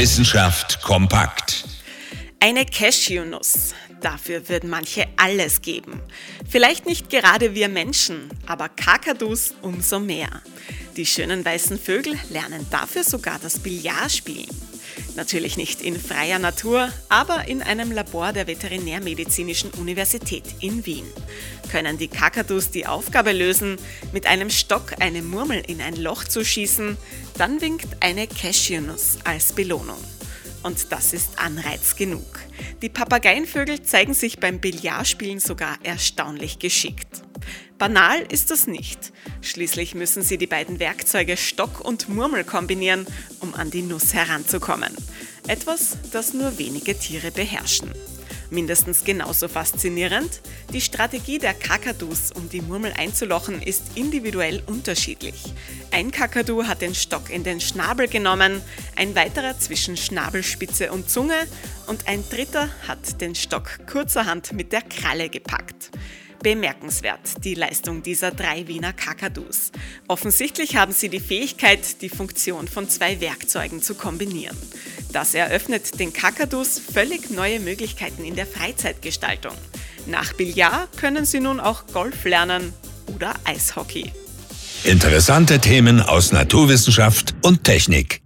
Wissenschaft kompakt. Eine Cashewnuss. Dafür würden manche alles geben. Vielleicht nicht gerade wir Menschen, aber Kakadus umso mehr. Die schönen weißen Vögel lernen dafür sogar das Billard spielen. Natürlich nicht in freier Natur, aber in einem Labor der Veterinärmedizinischen Universität in Wien. Können die Kakadus die Aufgabe lösen, mit einem Stock eine Murmel in ein Loch zu schießen, dann winkt eine Cashewnuss als Belohnung. Und das ist Anreiz genug. Die Papageienvögel zeigen sich beim Billardspielen sogar erstaunlich geschickt. Banal ist das nicht. Schließlich müssen sie die beiden Werkzeuge Stock und Murmel kombinieren, um an die Nuss heranzukommen. Etwas, das nur wenige Tiere beherrschen. Mindestens genauso faszinierend, die Strategie der Kakadus, um die Murmel einzulochen, ist individuell unterschiedlich. Ein Kakadu hat den Stock in den Schnabel genommen, ein weiterer zwischen Schnabelspitze und Zunge und ein dritter hat den Stock kurzerhand mit der Kralle gepackt. Bemerkenswert, die Leistung dieser drei Wiener Kakadus. Offensichtlich haben sie die Fähigkeit, die Funktion von zwei Werkzeugen zu kombinieren. Das eröffnet den Kakadus völlig neue Möglichkeiten in der Freizeitgestaltung. Nach Billard können sie nun auch Golf lernen oder Eishockey. Interessante Themen aus Naturwissenschaft und Technik.